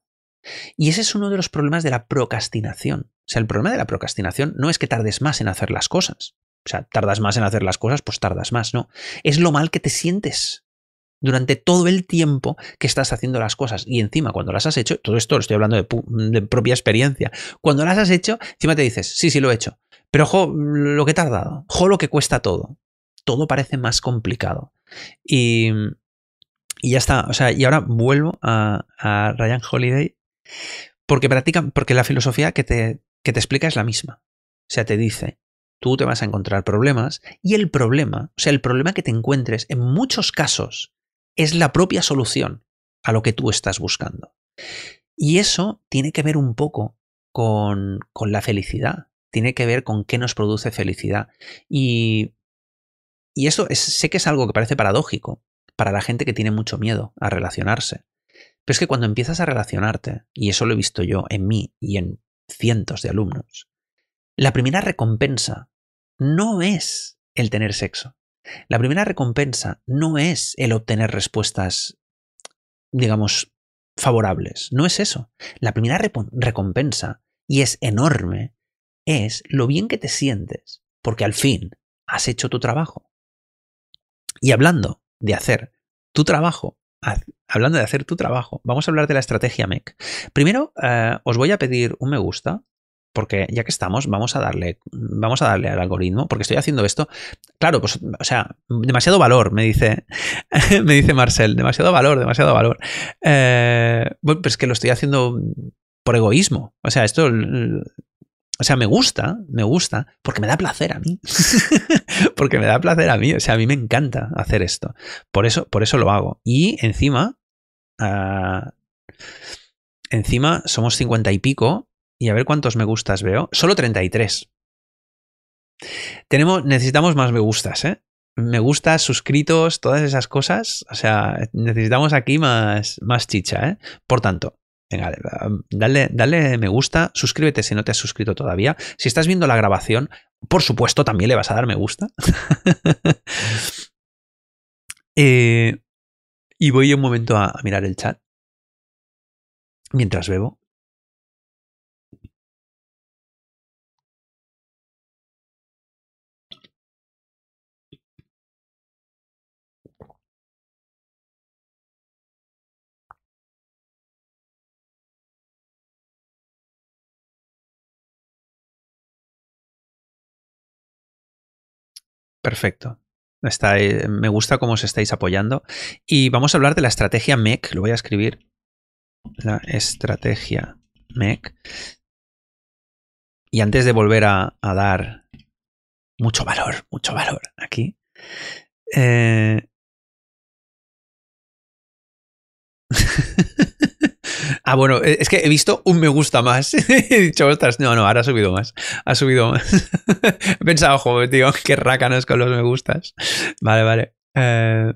Y ese es uno de los problemas de la procrastinación. O sea, el problema de la procrastinación no es que tardes más en hacer las cosas. O sea, tardas más en hacer las cosas, pues tardas más, no. Es lo mal que te sientes durante todo el tiempo que estás haciendo las cosas. Y encima, cuando las has hecho, todo esto lo estoy hablando de, propia experiencia, cuando las has hecho, encima te dices, sí, sí, lo he hecho. Pero ojo, lo que he tardado, ojo, lo que cuesta todo. Todo parece más complicado. Y, y ya está. O sea, y ahora vuelvo a, a Ryan Holiday porque practica, porque la filosofía que te, que te explica es la misma. O sea, te dice, tú te vas a encontrar problemas y el problema, o sea, el problema que te encuentres en muchos casos es la propia solución a lo que tú estás buscando. Y eso tiene que ver un poco con, con la felicidad, tiene que ver con qué nos produce felicidad. Y, y eso sé que es algo que parece paradójico para la gente que tiene mucho miedo a relacionarse. Pero es que cuando empiezas a relacionarte, y eso lo he visto yo en mí y en cientos de alumnos, la primera recompensa no es el tener sexo. La primera recompensa no es el obtener respuestas, digamos, favorables. No es eso. La primera recompensa, y es enorme, es lo bien que te sientes, porque al fin has hecho tu trabajo. Y hablando de hacer tu trabajo, hablando de hacer tu trabajo, vamos a hablar de la estrategia MEC. Primero, eh, os voy a pedir un me gusta porque ya que estamos, vamos a darle, vamos a darle al algoritmo, porque estoy haciendo esto. Claro, pues, o sea, demasiado valor, me dice, me dice Marcel, demasiado valor, demasiado valor. Eh, pues que lo estoy haciendo por egoísmo. O sea, esto, o sea, me gusta, me gusta, porque me da placer a mí. porque me da placer a mí. O sea, a mí me encanta hacer esto. Por eso, por eso lo hago. Y encima, uh, encima somos cincuenta y pico y a ver cuántos me gustas veo. Solo 33. Tenemos, necesitamos más me gustas, ¿eh? Me gustas, suscritos, todas esas cosas. O sea, necesitamos aquí más, más chicha, ¿eh? Por tanto, venga, dale, dale me gusta, suscríbete si no te has suscrito todavía. Si estás viendo la grabación, por supuesto, también le vas a dar me gusta. Eh, y voy un momento a mirar el chat mientras bebo. Perfecto. Está, me gusta cómo os estáis apoyando. Y vamos a hablar de la estrategia MEC. Lo voy a escribir. La estrategia MEC. Y antes de volver a, a dar mucho valor, mucho valor aquí. Eh... Ah, bueno, eh, es que he visto un me gusta más. he dicho, ostras, no, no, ahora ha subido más. Ha subido más. he pensado, joder, tío, qué rácanos con los me gustas. Vale, vale. Eh,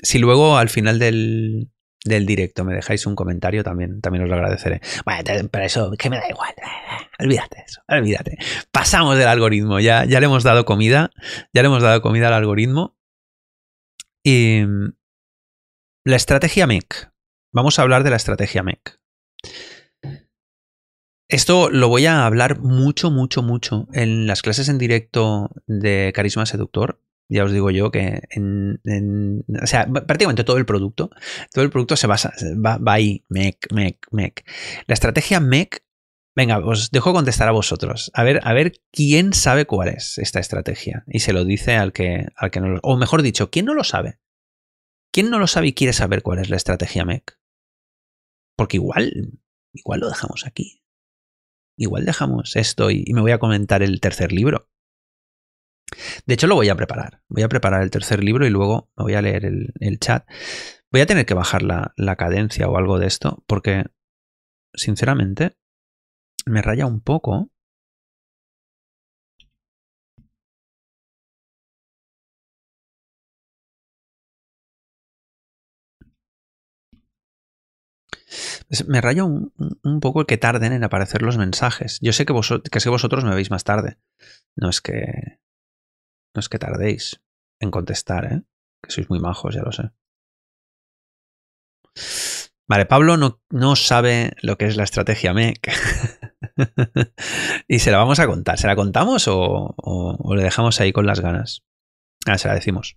si luego al final del, del directo me dejáis un comentario, también, también os lo agradeceré. Bueno, pero eso, que me da igual. Olvídate eso, olvídate. Pasamos del algoritmo, ya, ya le hemos dado comida, ya le hemos dado comida al algoritmo. Y la estrategia MEC. Vamos a hablar de la estrategia MEC. Esto lo voy a hablar mucho, mucho, mucho en las clases en directo de Carisma Seductor. Ya os digo yo que o sea, prácticamente todo el producto, todo el producto se basa, va, va ahí, MEC, MEC, MEC. La estrategia MEC, venga, os dejo contestar a vosotros. A ver, a ver quién sabe cuál es esta estrategia. Y se lo dice al que, al que no lo, o mejor dicho, ¿quién no lo sabe? ¿Quién no lo sabe y quiere saber cuál es la estrategia MEC? Porque igual, igual lo dejamos aquí. Igual dejamos esto y, me voy a comentar el tercer libro. De hecho, lo voy a preparar. Voy a preparar el tercer libro y luego me voy a leer el, chat. Voy a tener que bajar la, la cadencia o algo de esto porque, sinceramente, me raya un poco Me rayo un, poco que tarden en aparecer los mensajes. Yo sé que, que vosotros me veis más tarde. No es que. No es que tardéis en contestar, ¿eh? Que sois muy majos, ya lo sé. Vale, Pablo no, sabe lo que es la estrategia MEC. y se la vamos a contar. ¿Se la contamos o, o, le dejamos ahí con las ganas? Ah, se la decimos.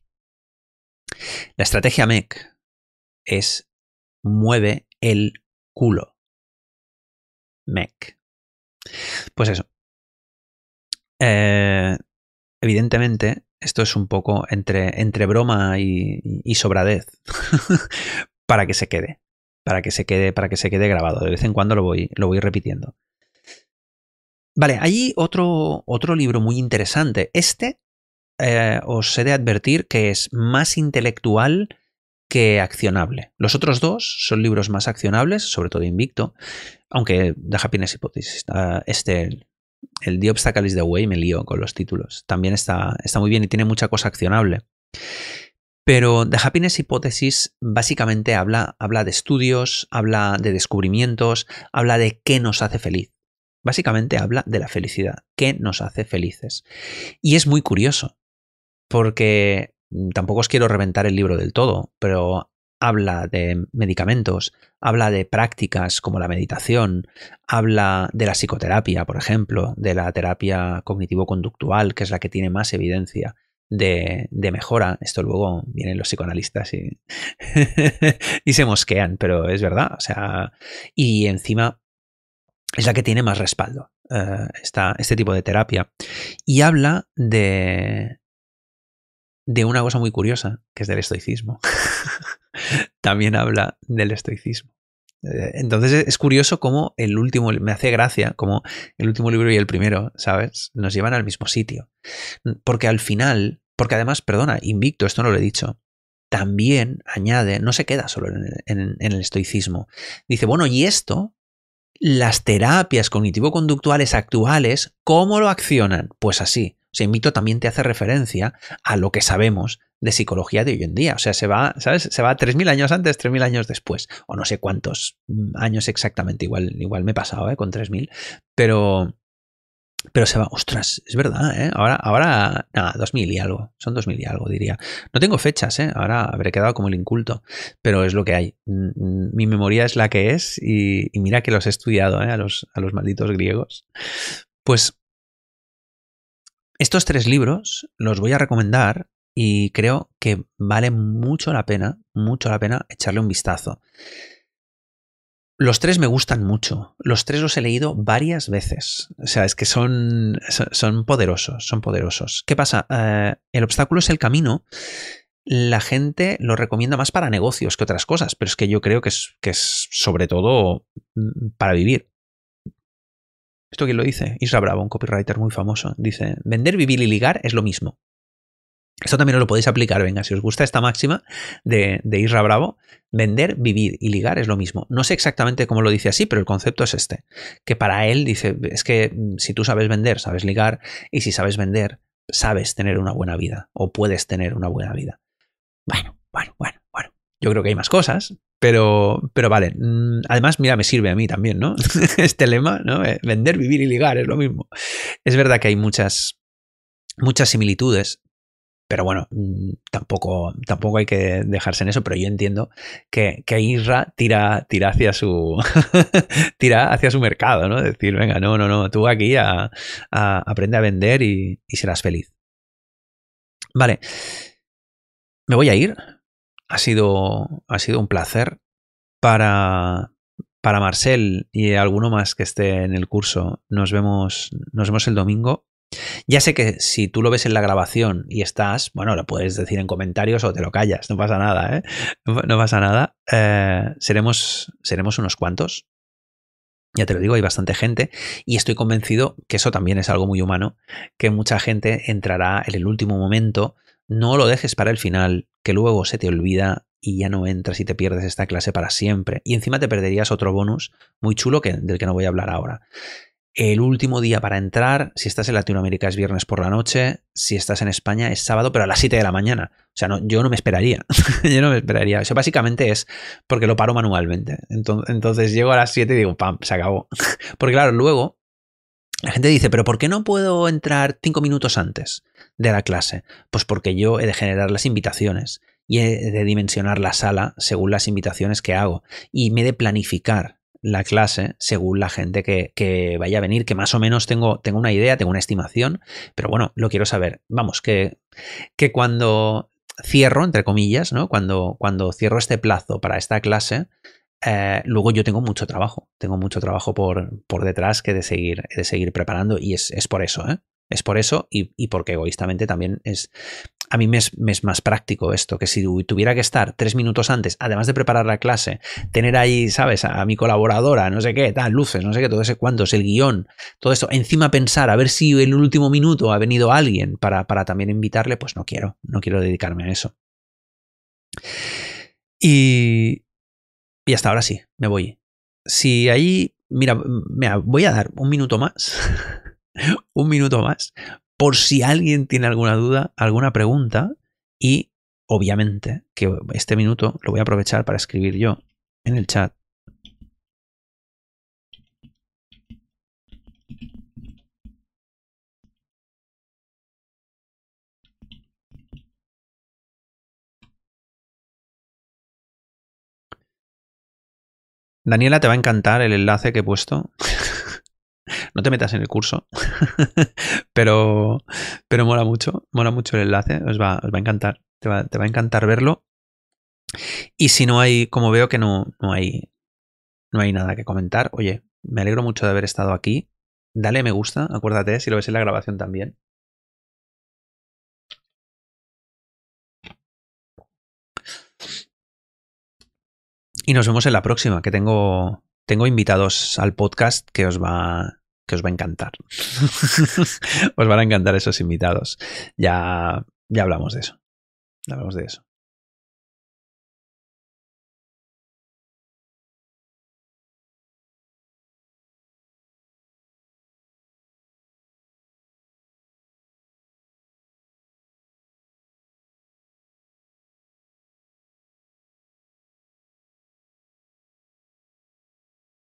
La estrategia MEC es mueve el culo. MEC. Pues eso. Eh, evidentemente, esto es un poco entre, entre broma y, sobradez para que se quede. Para que se quede, para que se quede grabado. De vez en cuando lo voy, lo voy repitiendo. Vale, hay otro, otro libro muy interesante. Este eh, os he de advertir que es más intelectual que accionable. Los otros dos son libros más accionables, sobre todo Invicto, aunque The Happiness Hypothesis, este, el The Obstacle is the Way, me lío con los títulos. También está, está muy bien y tiene mucha cosa accionable. Pero The Happiness Hypothesis básicamente habla, habla de estudios, habla de descubrimientos, habla de qué nos hace feliz. Básicamente habla de la felicidad, qué nos hace felices. Y es muy curioso, porque tampoco os quiero reventar el libro del todo, pero habla de medicamentos, habla de prácticas como la meditación, habla de la psicoterapia, por ejemplo, de la terapia cognitivo-conductual, que es la que tiene más evidencia de, mejora. Esto luego vienen los psicoanalistas y, y se mosquean, pero es verdad. O sea, y encima es la que tiene más respaldo, eh, este tipo de terapia. Y habla de, de una cosa muy curiosa, que es del estoicismo. También habla del estoicismo. Eh, entonces es curioso cómo el último, me hace gracia, como el último libro y el primero, ¿sabes? Nos llevan al mismo sitio. Porque al final, porque además, perdona, invicto, esto no lo he dicho, también añade, no se queda solo en, el estoicismo. Dice, bueno, y esto, las terapias cognitivo-conductuales actuales, ¿cómo lo accionan? Pues así. Sea, Invicto también te hace referencia a lo que sabemos de psicología de hoy en día. O sea, se va, ¿sabes? Se va 3.000 años antes, 3.000 años después. O no sé cuántos años exactamente. Igual, igual me he pasado, ¿eh? Con 3.000. Pero, pero se va, ostras, es verdad, ¿eh? Ahora, ahora, nada, 2000 y algo, son 2000 y algo, diría. No tengo fechas, ¿eh? Ahora habré quedado como el inculto, pero es lo que hay. Mm, mm, mi memoria es la que es y, mira que los he estudiado, ¿eh? A los, a los malditos griegos. Pues estos tres libros los voy a recomendar y creo que vale mucho la pena, mucho la pena echarle un vistazo. Los tres me gustan mucho. Los tres los he leído varias veces. O sea, es que son, son, poderosos, son poderosos. ¿Qué pasa? Eh, el obstáculo es el camino. La gente lo recomienda más para negocios que otras cosas, pero es que yo creo que es, que es sobre todo mm, para vivir. ¿Esto quién lo dice? Isra Bravo, un copywriter muy famoso. Dice, vender, vivir y ligar es lo mismo. Esto también lo podéis aplicar, venga, si os gusta esta máxima de, de Isra Bravo, vender, vivir y ligar es lo mismo. No sé exactamente cómo lo dice así, pero el concepto es este. Que para él dice, es que mm, si tú sabes vender, sabes ligar, y si sabes vender, sabes tener una buena vida, o puedes tener una buena vida. Bueno, bueno, bueno, bueno. Yo creo que hay más cosas, pero, pero vale. Mm, además, mira, me sirve a mí también, ¿no? este lema, ¿no? Eh, vender, vivir y ligar es lo mismo. Es verdad que hay muchas, muchas similitudes, pero bueno, mm, tampoco, tampoco hay que dejarse en eso, pero yo entiendo que, que Isra tira, tira hacia su tira hacia su mercado, ¿no? Decir, venga, no, no, no, tú aquí aprende a vender y, serás feliz. Vale. Me voy a ir. Ha sido, ha sido un placer para, para Marcel y alguno más que esté en el curso. Nos vemos, nos vemos el domingo. Ya sé que si tú lo ves en la grabación y estás, bueno, lo puedes decir en comentarios o te lo callas, no pasa nada, ¿eh? No, pasa nada. Eh, seremos, seremos unos cuantos. Ya te lo digo, hay bastante gente y estoy convencido que eso también es algo muy humano, que mucha gente entrará en el último momento. No lo dejes para el final, que luego se te olvida y ya no entras y te pierdes esta clase para siempre. Y encima te perderías otro bonus muy chulo que, del que no voy a hablar ahora. El último día para entrar, si estás en Latinoamérica es viernes por la noche, si estás en España es sábado, pero a las 7 de la mañana. O sea, no, yo no me esperaría. yo no me esperaría. Eso básicamente es porque lo paro manualmente. Entonces, entonces llego a las 7 y digo, pam, se acabó. porque claro, luego la gente dice, pero ¿por qué no puedo entrar 5 minutos antes de la clase? Pues porque yo he de generar las invitaciones y he de dimensionar la sala según las invitaciones que hago y me he de planificar la clase según la gente que, vaya a venir, que más o menos tengo, tengo, una idea, tengo una estimación, pero bueno, lo quiero saber. Vamos, que, que cuando cierro, entre comillas, ¿no? Cuando, cuando cierro este plazo para esta clase, eh, luego yo tengo mucho trabajo, tengo mucho trabajo por, por detrás que de seguir, de seguir preparando y es, es por eso, ¿eh? Es por eso y, y, porque egoístamente también es, a mí me es, más práctico esto, que si tuviera que estar tres minutos antes, además de preparar la clase, tener ahí, ¿sabes? A, mi colaboradora, no sé qué, tal, luces, no sé qué, todo ese cuántos, el guion, todo esto, encima pensar a ver si en el último minuto ha venido alguien para, para también invitarle, pues no quiero, no quiero dedicarme a eso. Y, y hasta ahora sí, me voy. Si ahí, mira, mira voy a dar un minuto más, un minuto más, por si alguien tiene alguna duda, alguna pregunta y obviamente que este minuto lo voy a aprovechar para escribir yo en el chat. Daniela, te va a encantar el enlace que he puesto. No te metas en el curso, pero, pero mola mucho, mola mucho el enlace, os va, va a encantar, te va, te va, a encantar verlo. Y si no hay, como veo que no, no, hay, no hay nada que comentar, oye, me alegro mucho de haber estado aquí. Dale me gusta, acuérdate, si lo ves en la grabación también. Y nos vemos en la próxima, que tengo, tengo invitados al podcast que os va, que os va a encantar. os van a encantar esos invitados. Ya, ya hablamos de eso. Ya hablamos de eso.